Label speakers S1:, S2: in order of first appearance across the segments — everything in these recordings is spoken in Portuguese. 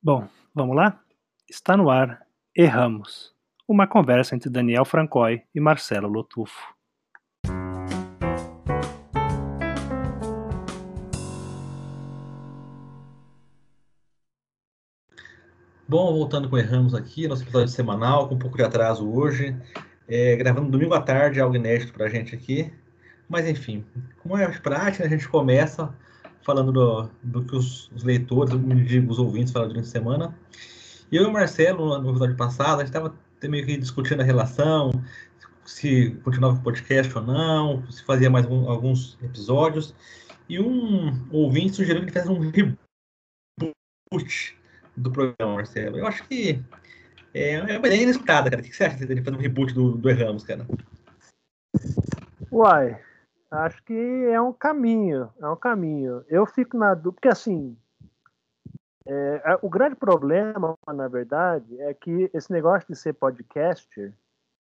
S1: Bom, vamos lá? Está no ar Erramos, uma conversa entre Daniel Francoy e Marcelo Lotufo.
S2: Bom, voltando com Erramos aqui, nosso episódio semanal, com um pouco de atraso hoje, é, gravando domingo à tarde, algo inédito para a gente aqui. Mas enfim, como é prática, a gente começa falando do, do que os, os leitores, os ouvintes falaram durante a semana. E eu e o Marcelo, no episódio passado, a gente estava meio que discutindo a relação, se continuava o podcast ou não, se fazia mais um, alguns episódios. E um ouvinte sugeriu que fizesse um reboot do programa, Marcelo. Eu acho que é, é uma ideia inesperada, cara. O que você acha de fazer um reboot do, do Erramos, cara?
S3: Uai, Acho que é um caminho, é um caminho. Eu fico na dúvida, porque assim, é, o grande problema, na verdade, é que esse negócio de ser podcaster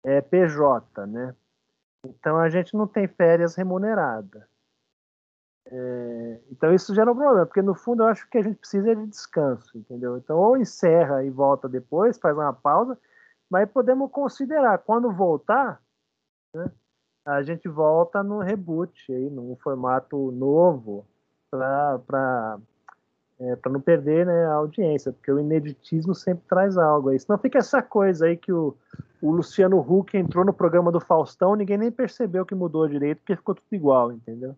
S3: é PJ, né? Então a gente não tem férias remuneradas. É, então isso gera um problema, porque no fundo eu acho que a gente precisa de descanso, entendeu? Então ou encerra e volta depois, faz uma pausa, mas podemos considerar quando voltar, né? A gente volta no reboot, aí, num formato novo, para é, para não perder né, a audiência, porque o ineditismo sempre traz algo aí. Senão fica essa coisa aí que o, o Luciano Huck entrou no programa do Faustão, ninguém nem percebeu que mudou direito, porque ficou tudo igual, entendeu?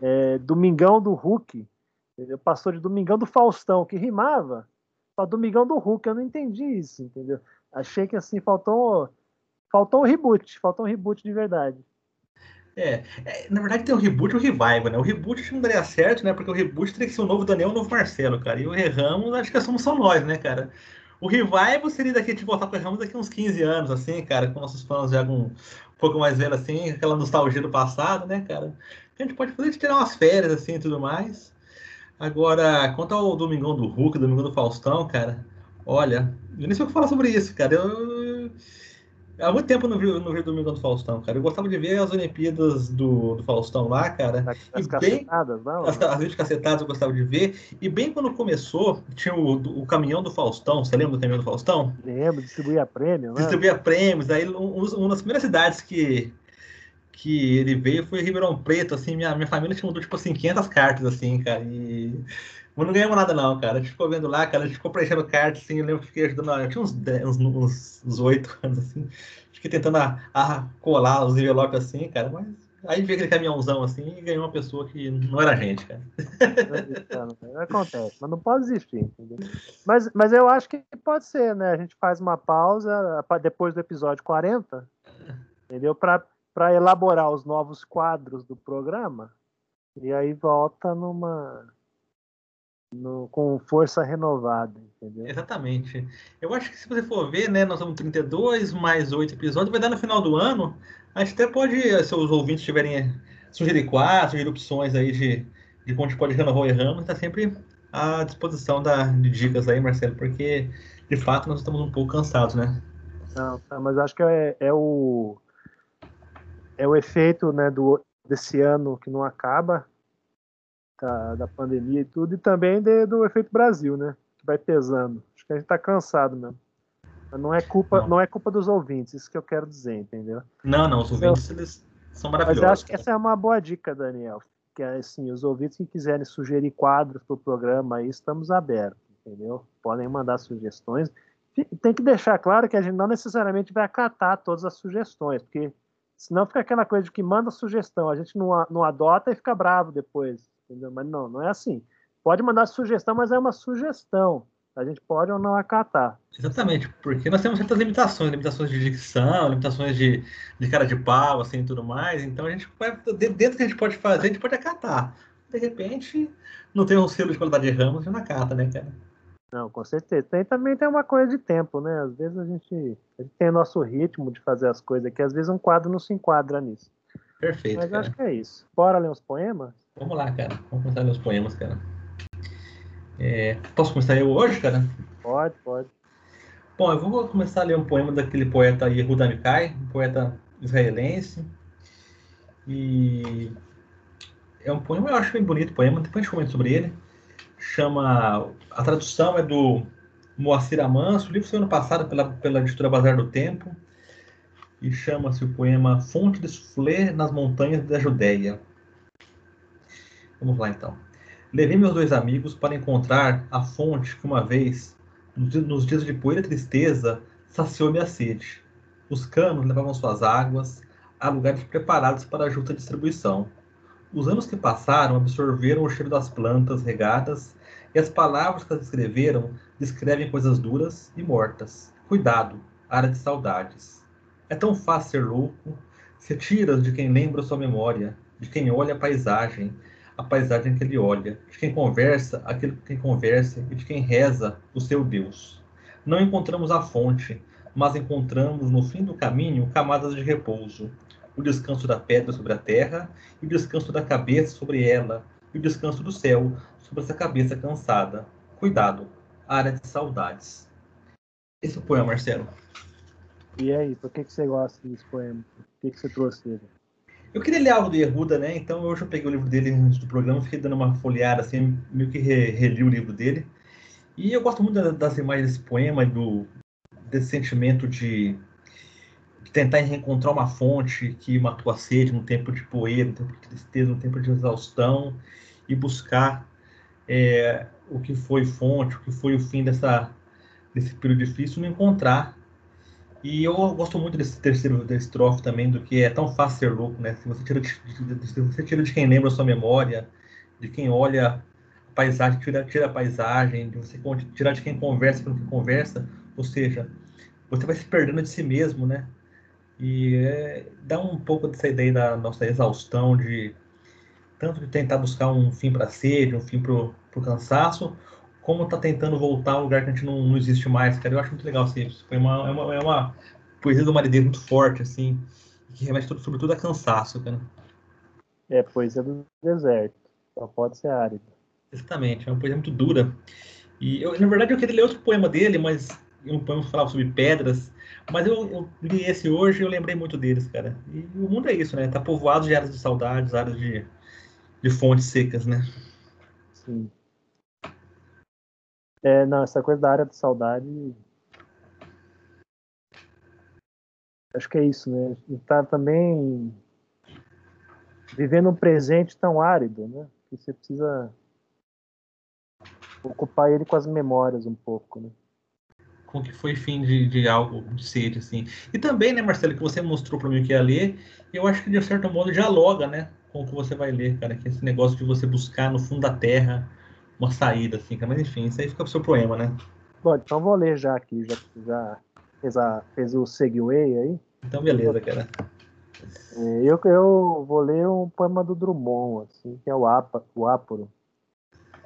S3: É, Domingão do Huck, entendeu? passou de Domingão do Faustão, que rimava, para Domingão do Huck, eu não entendi isso, entendeu? Achei que assim, faltou Faltou um reboot, faltou um reboot de verdade.
S2: É, é, na verdade tem o reboot e o revival, né? O reboot não daria certo, né? Porque o reboot teria que ser o novo Daniel e o novo Marcelo, cara. E o Ramos, acho que somos só nós, né, cara? O revival seria daqui de voltar para o Ramos daqui uns 15 anos, assim, cara, com nossos fãs já com um pouco mais velhos, assim, aquela nostalgia do passado, né, cara? A gente pode fazer de tirar umas férias, assim, e tudo mais. Agora, quanto ao Domingão do Hulk, Domingão do Faustão, cara, olha, eu nem sei o que falar sobre isso, cara. Eu, Há muito tempo eu não vi, não vi Domingão do Faustão, cara. Eu gostava de ver as Olimpíadas do, do Faustão lá, cara.
S3: As, cacetadas, não?
S2: As, as vídeos cacetadas eu gostava de ver. E bem quando começou, tinha o, o caminhão do Faustão. Você lembra do caminhão do Faustão?
S3: Lembro, distribuía prêmio, né?
S2: Distribuía prêmios. Aí um, uma das primeiras cidades que, que ele veio foi Ribeirão Preto, assim, minha, minha família tinha mandou, tipo assim, 500 cartas, assim, cara, e... Mas não ganhamos nada não, cara, a gente ficou vendo lá, cara, a gente ficou preenchendo cartas, assim, eu lembro que fiquei ajudando, eu tinha uns, 10, uns, uns, uns 8 anos, assim, Fiquei tentando a, a colar os envelopes assim, cara, mas aí vi aquele caminhãozão assim e ganhou uma pessoa que não era gente, cara.
S3: Acontece, mas não pode existir, entendeu? Mas, mas eu acho que pode ser, né? A gente faz uma pausa depois do episódio 40, entendeu? Para elaborar os novos quadros do programa e aí volta numa no, com força renovada, entendeu?
S2: Exatamente. Eu acho que se você for ver, né, nós somos 32 mais 8 episódios, vai dar no final do ano. A gente até pode, se os ouvintes tiverem sugerir quatro, sugerir opções aí de, de como a gente pode renovar o erramos, está sempre à disposição da, de dicas aí, Marcelo, porque de fato nós estamos um pouco cansados, né?
S3: Não, tá, mas acho que é, é o é o efeito né, do, desse ano que não acaba, da, da pandemia e tudo, e também de, do efeito Brasil, né? Que vai pesando. Acho que a gente está cansado mesmo. Mas não é culpa, não. não. é culpa dos ouvintes, isso que eu quero dizer, entendeu?
S2: Não, não, os ouvintes eu, eles são maravilhosos.
S3: Mas eu acho que essa é uma boa dica, Daniel. Que é assim, os ouvintes que quiserem sugerir quadros para o programa aí, estamos abertos, entendeu? Podem mandar sugestões. Tem que deixar claro que a gente não necessariamente vai acatar todas as sugestões, porque senão fica aquela coisa de que manda sugestão, a gente não, não adota e fica bravo depois entendeu? Mas não, não é assim. Pode mandar sugestão, mas é uma sugestão. A gente pode ou não acatar.
S2: Exatamente, porque nós temos certas limitações, limitações de dicção, limitações de, de cara de pau, assim, e tudo mais. Então a gente vai, dentro que a gente pode fazer, a gente pode acatar. De repente, não tem um selo de qualidade de ramos, a gente não acata, né, cara?
S3: Não, com certeza. Tem, também tem uma coisa de tempo, né? Às vezes a gente, a gente tem o nosso ritmo de fazer as coisas aqui, às vezes um quadro não se enquadra nisso.
S2: Perfeito.
S3: Mas
S2: cara.
S3: acho que é isso. Bora ler uns poemas?
S2: Vamos lá, cara. Vamos começar meus poemas, cara. É, posso começar eu hoje, cara?
S3: Pode, pode.
S2: Bom, eu vou começar a ler um poema daquele poeta Yehuda Mikai, um poeta israelense. E é um poema, eu acho bem bonito o poema, depois a gente comenta sobre ele. chama. A tradução é do Moacir Amanso. O livro foi ano passado pela, pela editora Bazar do Tempo. E chama-se o poema Fonte de Soufflé nas Montanhas da Judéia. Vamos lá então. Levei meus dois amigos para encontrar a fonte que uma vez, nos dias de poeira tristeza, saciou minha sede. Os canos levavam suas águas a lugares preparados para a justa distribuição. Os anos que passaram absorveram o cheiro das plantas regadas e as palavras que as escreveram descrevem coisas duras e mortas. Cuidado, área de saudades. É tão fácil ser louco, se tiras de quem lembra sua memória, de quem olha a paisagem, a paisagem que ele olha, de quem conversa aquilo que quem conversa e de quem reza o seu Deus. Não encontramos a fonte, mas encontramos no fim do caminho camadas de repouso, o descanso da pedra sobre a terra e o descanso da cabeça sobre ela e o descanso do céu sobre essa cabeça cansada. Cuidado, área de saudades. Esse é o poema, Marcelo.
S3: E aí, por que, que você gosta desse poema? Por que, que você trouxe ele?
S2: Eu queria ler algo do Yehuda, né? Então hoje eu peguei o livro dele antes do programa, fiquei dando uma folheada, assim, meio que re reli o livro dele. E eu gosto muito das imagens desse poema, do, desse sentimento de, de tentar reencontrar uma fonte que matou a sede num tempo de poeira, num tempo de tristeza, num tempo de exaustão, e buscar é, o que foi fonte, o que foi o fim dessa, desse período difícil, não encontrar e eu gosto muito desse terceiro estrofe também, do que é tão fácil ser louco, né? Se você tira de, se você tira de quem lembra a sua memória, de quem olha a paisagem, tira, tira a paisagem, de você tirar de quem conversa com quem conversa, ou seja, você vai se perdendo de si mesmo, né? E é, dá um pouco dessa ideia da nossa exaustão, de tanto de tentar buscar um fim para a sede, um fim para o cansaço, como tá tentando voltar a um lugar que a gente não, não existe mais, cara. Eu acho muito legal assim, isso. Foi uma, é, uma, é uma poesia do Maridê muito forte, assim, que remete tudo, sobretudo a cansaço, cara.
S3: É, poesia do deserto. Só pode ser árido.
S2: Exatamente, é uma poesia muito dura. E eu, na verdade, eu queria ler outro poema dele, mas um poema que falava sobre pedras. Mas eu, eu li esse hoje e eu lembrei muito deles, cara. E o mundo é isso, né? Tá povoado de áreas de saudades, áreas de, de fontes secas, né?
S3: Sim. É, não, essa coisa da área de saudade. Acho que é isso, né? Tá também vivendo um presente tão árido, né? Que você precisa ocupar ele com as memórias um pouco, né?
S2: Com que foi fim de, de algo de sede, assim. E também, né, Marcelo, que você mostrou para mim que ia ler, eu acho que de certo modo dialoga, né, com o que você vai ler, cara, que esse negócio de você buscar no fundo da terra uma saída, assim, mas enfim, isso aí fica pro seu poema, né?
S3: Bom, então vou ler já aqui, já, já fez, a, fez o segue aí.
S2: Então beleza, cara.
S3: É, eu, eu vou ler um poema do Drummond, assim, que é o, Apa, o Áporo.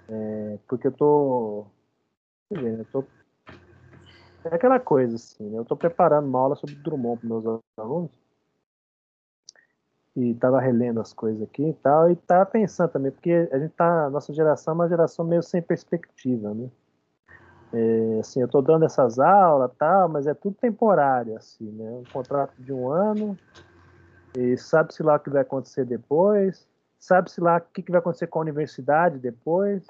S3: É, porque eu tô. Eu tô é aquela coisa, assim, né? eu tô preparando uma aula sobre Drummond para meus alunos e estava relendo as coisas aqui e tal, e tava pensando também, porque a gente tá, nossa geração é uma geração meio sem perspectiva, né? É, assim, eu estou dando essas aulas, tal, mas é tudo temporário, assim, né? Um contrato de um ano, e sabe-se lá o que vai acontecer depois, sabe-se lá o que vai acontecer com a universidade depois,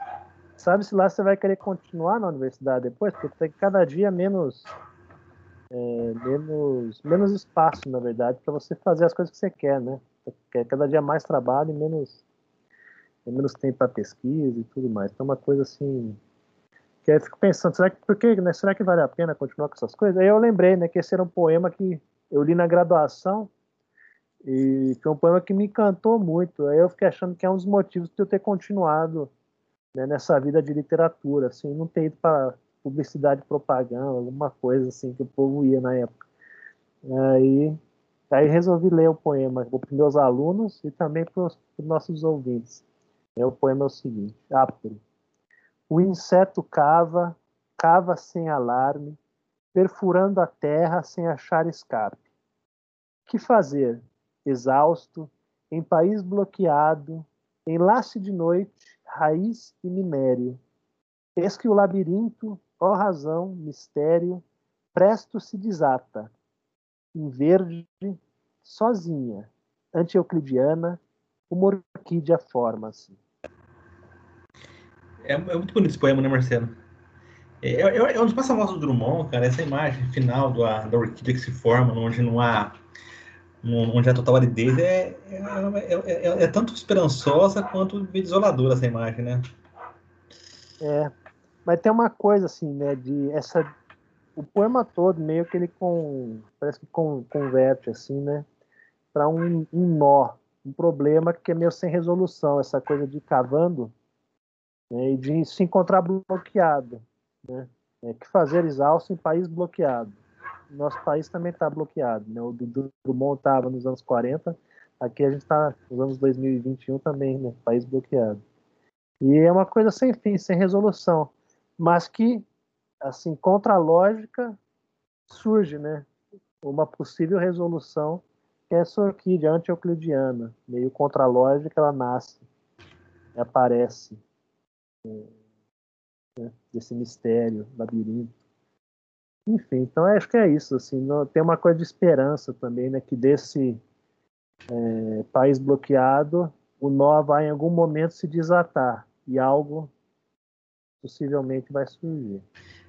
S3: sabe-se lá se você vai querer continuar na universidade depois, porque tem cada dia menos é, menos, menos espaço, na verdade, para você fazer as coisas que você quer, né? Quer cada dia mais trabalho e menos, menos tempo para pesquisa e tudo mais. Então, é uma coisa assim. Que aí eu fico pensando, será que, por que, né, será que vale a pena continuar com essas coisas? Aí eu lembrei né, que esse era um poema que eu li na graduação e foi um poema que me encantou muito. Aí eu fiquei achando que é um dos motivos de eu ter continuado né, nessa vida de literatura, assim, não ter ido para publicidade propaganda, alguma coisa assim que o povo ia na época. Aí Aí resolvi ler o poema para os meus alunos e também para os nossos ouvintes. O poema é o seguinte: Ápero. O inseto cava, cava sem alarme, perfurando a terra sem achar escape. Que fazer? Exausto, em país bloqueado, enlace de noite, raiz e minério. Eis que o labirinto, ó razão, mistério, presto se desata em verde, sozinha, anti-euclidiana, uma orquídea forma-se.
S2: É, é muito bonito esse poema, né, Marcelo? É, é, é um dos do Drummond, cara, essa imagem final do, da orquídea que se forma, onde não há onde a total aridez é, é, é, é, tanto esperançosa quanto desoladora essa imagem, né?
S3: É, mas tem uma coisa assim, né, de essa o poema todo meio que ele com parece que converte assim, né, para um, um nó, um problema que é meio sem resolução, essa coisa de cavando né, e de se encontrar bloqueado, né? É, que fazer exausto em país bloqueado. Nosso país também está bloqueado, né? O Drummond estava nos anos 40, aqui a gente está nos anos 2021 também, né? País bloqueado. E é uma coisa sem fim, sem resolução, mas que, assim, contra a lógica, surge, né? Uma possível resolução que é essa orquídea anti-euclidiana, meio contra a lógica, ela nasce, aparece né? desse mistério, labirinto. Enfim, então acho que é isso. Assim, tem uma coisa de esperança também, né? Que desse é, país bloqueado, o nó vai em algum momento se desatar e algo possivelmente vai surgir.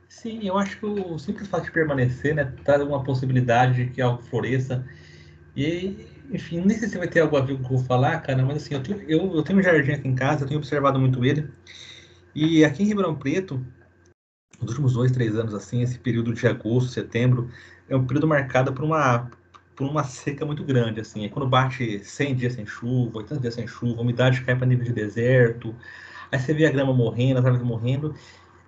S2: Sim, eu acho que o simples fato de permanecer, né, traz uma possibilidade de que algo floresça. E, enfim, nem sei se vai ter algo a ver com o que eu vou falar, cara, mas assim, eu tenho, eu, eu tenho um jardim aqui em casa, eu tenho observado muito ele. E aqui em Ribeirão Preto, nos últimos dois, três anos, assim, esse período de agosto, setembro, é um período marcado por uma, por uma seca muito grande, assim. É quando bate 100 dias sem chuva, 80 dias sem chuva, a umidade cai para nível de deserto, aí você vê a grama morrendo, as árvores morrendo.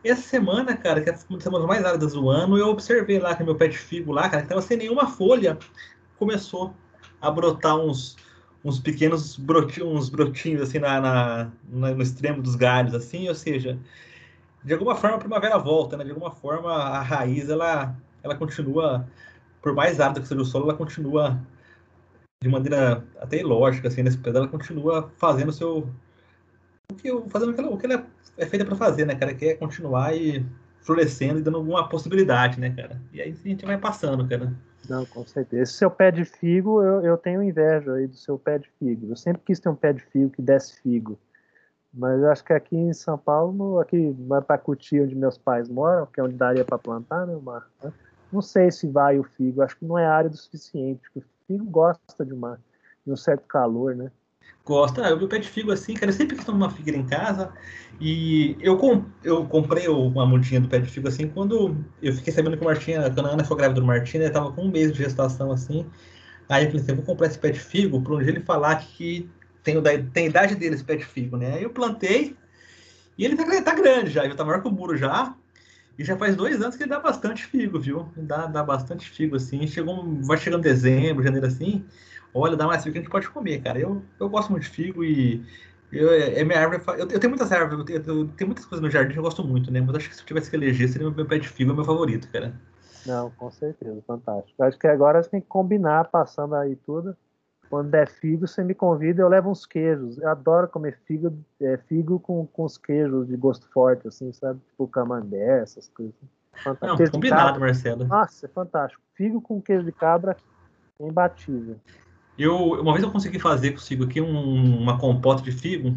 S2: Essa semana, cara, que é uma das semanas mais áridas do ano, eu observei lá que meu pé de figo lá, cara, que tava sem nenhuma folha, começou a brotar uns, uns pequenos brotinhos, uns brotinhos assim na, na, no extremo dos galhos, assim, ou seja, de alguma forma a primavera volta, né? De alguma forma a raiz ela, ela continua, por mais árida que seja o solo, ela continua de maneira até ilógica, assim, nesse pedaço, ela continua fazendo o seu. O que, fazendo o que ela, o que ela é feita para fazer, né, cara? Que é continuar e florescendo e dando alguma possibilidade, né, cara? E aí a gente vai passando, cara.
S3: Não, com certeza. Esse seu pé de figo, eu, eu tenho inveja aí do seu pé de figo. Eu sempre quis ter um pé de figo que desse figo. Mas acho que aqui em São Paulo, aqui vai para Cuti, onde meus pais moram, que é onde daria para plantar, né, Mar? Não sei se vai o figo, acho que não é área do suficiente, porque o figo gosta de, uma, de um certo calor, né?
S2: Gosta, eu vi pé de figo assim, cara, eu sempre quis tomar uma figueira em casa, e eu, com, eu comprei uma mudinha do pé de figo assim, quando eu fiquei sabendo que o Martinha, quando a Ana foi grávida do Martinha, ele tava com um mês de gestação assim, aí eu falei assim, eu vou comprar esse pé de figo, para um dia ele falar que tem, tem a idade dele esse pé de figo, né? Aí eu plantei e ele tá, tá grande já, ele tá maior que o muro já. E já faz dois anos que ele dá bastante figo, viu? Dá, dá bastante figo, assim. Chegou, vai chegando dezembro, janeiro, assim. Olha, dá mais figo que a gente pode comer, cara. Eu, eu gosto muito de figo e eu, é, é minha árvore. Eu, eu, tenho muitas árvores, eu tenho, eu tenho, muitas coisas no jardim que eu gosto muito, né? Mas acho que se eu tivesse que eleger, seria meu pé de figo, é meu favorito, cara.
S3: Não, com certeza, fantástico. Acho que agora a gente tem que combinar, passando aí tudo. Quando der figo, você me convida, eu levo uns queijos. Eu adoro comer figo, é, figo com, com os queijos de gosto forte, assim, sabe? Tipo camembert, essas coisas.
S2: Fantástico. Não, combinado, Marcelo.
S3: Nossa, é fantástico. Figo com queijo de cabra é imbatível.
S2: Eu, uma vez eu consegui fazer consigo aqui um, uma compota de figo,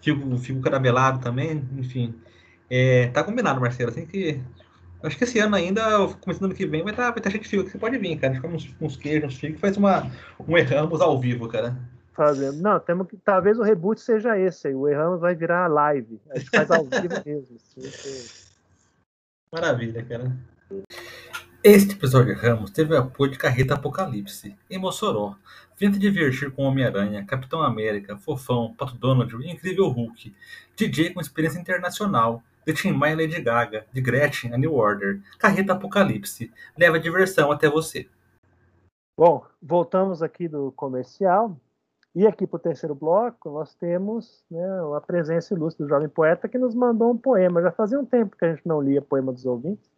S2: figo, figo caramelado também, enfim. É, tá combinado, Marcelo. Tem que Acho que esse ano ainda, começando ano que vem, vai estar tá, vai tá cheio de fio. Você pode vir, cara. A gente come uns, uns queijos, uns fios, faz uma, um Erramos ao vivo, cara.
S3: Fazendo. Não, temos que. Talvez o reboot seja esse aí. O Erramos vai virar live. A gente faz ao vivo mesmo. Assim,
S2: Maravilha, cara. Este episódio de Ramos teve o apoio de Carreta Apocalipse, em Mossoró. Venha divertir com Homem-Aranha, Capitão América, Fofão, Pato Donald e Incrível Hulk. DJ com experiência internacional de Tim Maia e Lady Gaga, de Gretchen, a New Order, Carreta Apocalipse, leva diversão até você.
S3: Bom, voltamos aqui do comercial. E aqui para o terceiro bloco, nós temos né, a presença ilustre do jovem poeta que nos mandou um poema. Já fazia um tempo que a gente não lia poema dos ouvintes.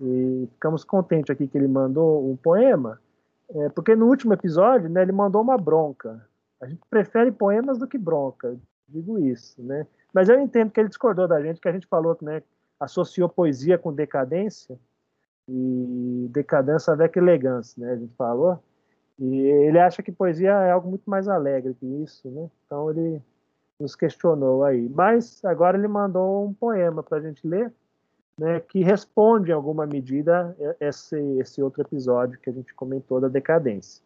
S3: E ficamos contentes aqui que ele mandou um poema, é, porque no último episódio né, ele mandou uma bronca. A gente prefere poemas do que bronca, digo isso. Né? Mas eu entendo que ele discordou da gente, que a gente falou que né, associou poesia com decadência, e decadência avec elegância, né? A gente falou. E ele acha que poesia é algo muito mais alegre que isso, né? Então ele nos questionou aí. Mas agora ele mandou um poema para a gente ler, né, que responde em alguma medida esse, esse outro episódio que a gente comentou da decadência.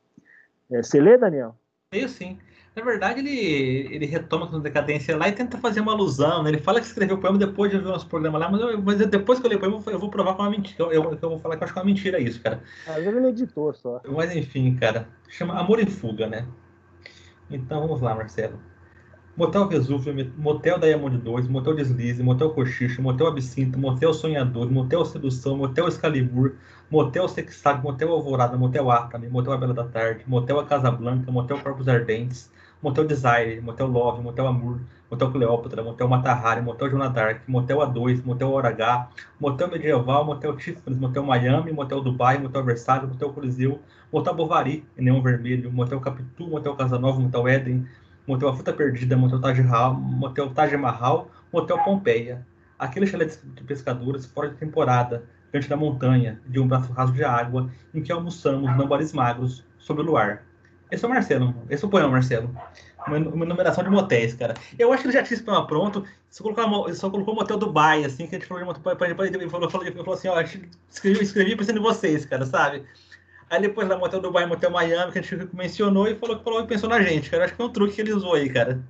S3: É, você lê, Daniel?
S2: Leio sim. Na verdade, ele, ele retoma a decadência lá e tenta fazer uma alusão. Né? Ele fala que escreveu o poema depois de ver nosso programa lá, mas, eu, mas depois que eu li o poema, eu vou provar que é uma mentira. Eu, eu, eu, vou falar que eu acho que é uma mentira isso, cara.
S3: Às vezes ele é editor só.
S2: Mas enfim, cara. Chama Amor e Fuga, né? Então vamos lá, Marcelo. Motel Vesúvio, Motel Diamond 2, Motel Deslize, Motel Cochicho, Motel Absinto, Motel Sonhador, Motel Sedução, Motel Excalibur, Motel Sexag, Motel Alvorada, Motel Arkham, Motel A Bela da Tarde, Motel A Casa Blanca, Motel Corpos Ardentes, Motel Desire, Motel Love, Motel Amor, Motel Cleópatra, Motel Matahari, Motel Joana Dark, Motel A2, Motel Hora H, Motel Medieval, Motel Tiffany, Motel Miami, Motel Dubai, Motel Versalhes, Motel Coliseu, Motel Bovary, Neon Vermelho, Motel Capitu, Motel Casanova, Motel Éden, Motel A Fruta Perdida, Motel Taj Motel Taj Mahal, Motel Pompeia. Aquele chalé de pescadores fora de temporada, diante da montanha, de um braço raso de água, em que almoçamos nambares magros, sob o luar. Esse é o Marcelo, esse é o poema, Marcelo. Uma, uma numeração de motéis, cara. Eu acho que ele já tinha esse poema pronto, só colocou, só colocou o motel Dubai, assim, que a gente falou de motel, ele falou, falou, falou assim, ó, escrevi, escrevi pensando em vocês, cara, sabe? Aí depois da Motel Dubai, Motel Miami, que a gente mencionou e falou que falou e pensou na gente, cara. Acho que foi um truque que ele usou aí, cara.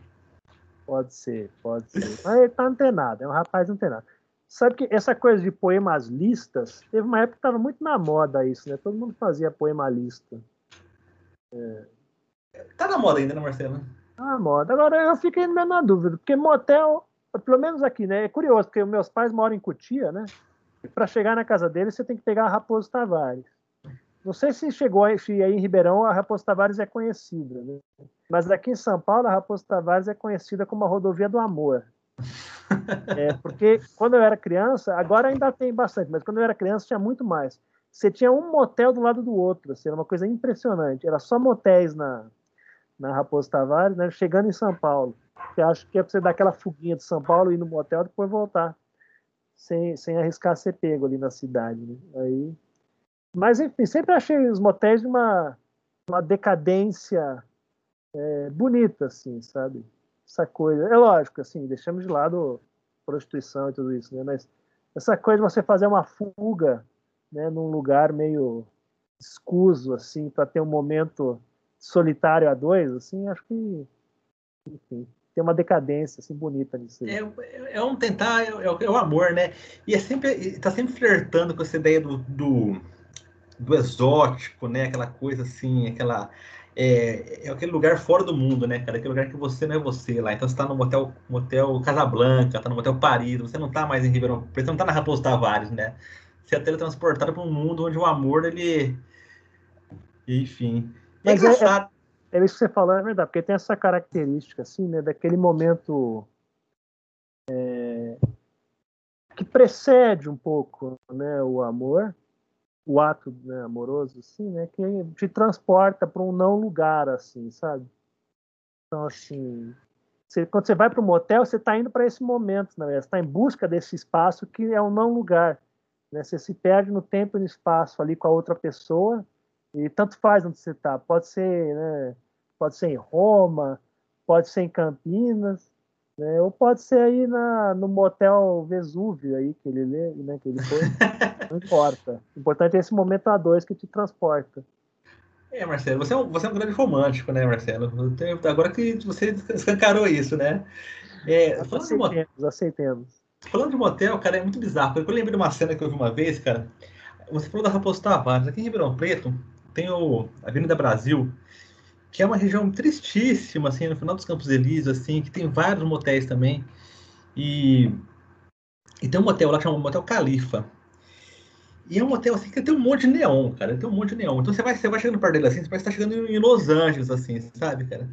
S3: Pode ser, pode ser. Mas ele tá antenado, é um rapaz antenado. Sabe que essa coisa de poemas listas, teve uma época que tava muito na moda isso, né? Todo mundo fazia poema lista.
S2: É. Tá na moda ainda, né, Marcelo?
S3: Tá na moda. Agora eu fiquei meio na dúvida, porque motel, pelo menos aqui, né? É curioso, porque meus pais moram em Cotia, né? Para chegar na casa deles, você tem que pegar a Raposo Tavares. Não sei se chegou se aí em Ribeirão a Raposo Tavares é conhecida, né? mas aqui em São Paulo a Raposo Tavares é conhecida como a rodovia do amor. É, porque quando eu era criança, agora ainda tem bastante, mas quando eu era criança tinha muito mais. Você tinha um motel do lado do outro, assim, era uma coisa impressionante. Era só motéis na, na Raposo Tavares, né? chegando em São Paulo. Você acha que é para você dar aquela fuguinha de São Paulo, ir no motel e depois voltar, sem, sem arriscar ser pego ali na cidade. Né? Aí mas, enfim, sempre achei os motéis de uma, uma decadência é, bonita, assim, sabe? Essa coisa. É lógico, assim, deixamos de lado prostituição e tudo isso, né? Mas essa coisa de você fazer uma fuga, né, num lugar meio escuso, assim, para ter um momento solitário a dois, assim, acho que, enfim, tem uma decadência assim bonita nisso.
S2: É, é um tentar, é, é, o amor, né? E é sempre, tá sempre flertando com essa ideia do, do do exótico, né? Aquela coisa assim, aquela é, é, aquele lugar fora do mundo, né, cara? Aquele lugar que você não é você lá. Então você tá no motel, motel Casablanca, tá no motel Paris, você não tá mais em Ribeirão Preto, você não tá na Raposo Tavares, né? Você é teletransportado para um mundo onde o amor, ele. Enfim.
S3: É Mas engraçado. É, é, é, isso que você falou, é verdade, porque tem essa característica, assim, né, daquele momento. É, que precede um pouco né, o amor, o ato né, amoroso, assim, né, que te transporta para um não lugar, assim, sabe? Então, assim, você, quando você vai para um motel, você está indo para esse momento, né? Você está em busca desse espaço que é um não lugar. Né? Você se perde no tempo e no espaço ali com a outra pessoa e tanto faz onde você está. Pode ser, né? Pode ser em Roma, pode ser em Campinas, né? Ou pode ser aí na, no motel Vesúvio aí que ele lê, né? Que ele foi. Não importa. O importante é esse momento a dois que te transporta.
S2: É, Marcelo, você é um, você é um grande romântico, né, Marcelo? Agora que você escancarou isso, né?
S3: É, aceitemos, aceitemos.
S2: Falando de motel, cara, é muito bizarro. Eu lembrei de uma cena que eu vi uma vez, cara. Você falou da Raposo Tavares. Aqui em Ribeirão Preto tem o Avenida Brasil, que é uma região tristíssima, assim, no final dos Campos Elíseos, assim, que tem vários motéis também. E, e tem um motel lá que chama Motel Califa. E é um motel assim que tem um monte de neon, cara. Tem um monte de neon. Então você vai, você vai chegando perto dele assim, você parece estar chegando em Los Angeles, assim, sabe, cara?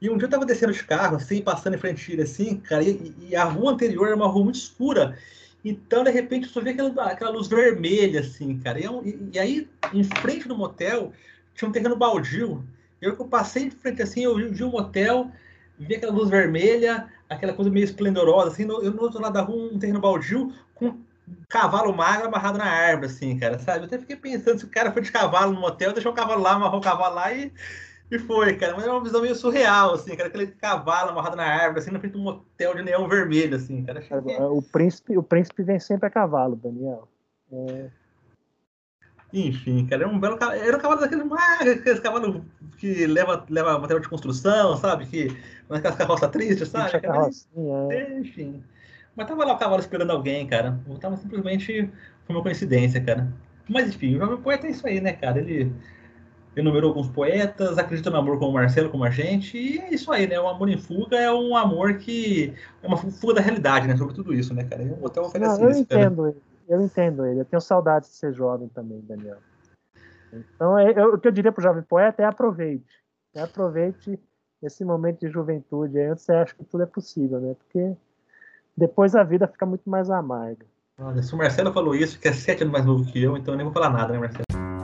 S2: E um dia eu tava descendo de carro, assim, passando em frente dele, assim, cara, e, e, a rua anterior era uma rua muito escura. Então, de repente, eu só vi aquela, aquela luz vermelha, assim, cara. E, é e, e aí, em frente do motel, tinha um terreno baldio. Eu que eu passei em frente assim, eu vi um motel, vi aquela luz vermelha, aquela coisa meio esplendorosa, assim, no, eu no outro lado da rua, um terreno baldio, com um cavalo magro amarrado na árvore, assim, cara, sabe? Eu até fiquei pensando, se o cara foi de cavalo no motel, deixou o cavalo lá, amarrou o cavalo lá e E foi, cara, mas era uma visão meio surreal, assim, cara, aquele cavalo amarrado na árvore, assim, na frente de um motel de neon vermelho, assim, cara. Que...
S3: O, príncipe, o príncipe vem sempre a cavalo, Daniel. É...
S2: Enfim, cara, era um belo cavalo. Era um cavalo daquele, ah, aqueles cavalos que leva, leva material de construção, sabe? Que naquelas carroças tristes, sabe?
S3: Carrocinha, é.
S2: Enfim. Mas tava lá o cavalo esperando alguém, cara. Eu tava simplesmente. Foi uma coincidência, cara. Mas enfim, o jovem poeta é isso aí, né, cara? Ele enumerou alguns poetas, acredita no amor como o Marcelo, como a gente, e é isso aí, né? O amor em fuga é um amor que é uma fuga da realidade, né? Sobre tudo isso, né, cara? Eu, até
S3: Não, eu isso, entendo cara. ele, eu entendo ele. Eu tenho saudades de ser jovem também, Daniel. Então, é, eu, o que eu diria para o jovem poeta é aproveite. É aproveite esse momento de juventude. Antes você acha que tudo é possível, né? Porque depois a vida fica muito mais amarga.
S2: Olha, se o Marcelo falou isso, que é sete anos mais novo que eu, então eu nem vou falar nada, né, Marcelo?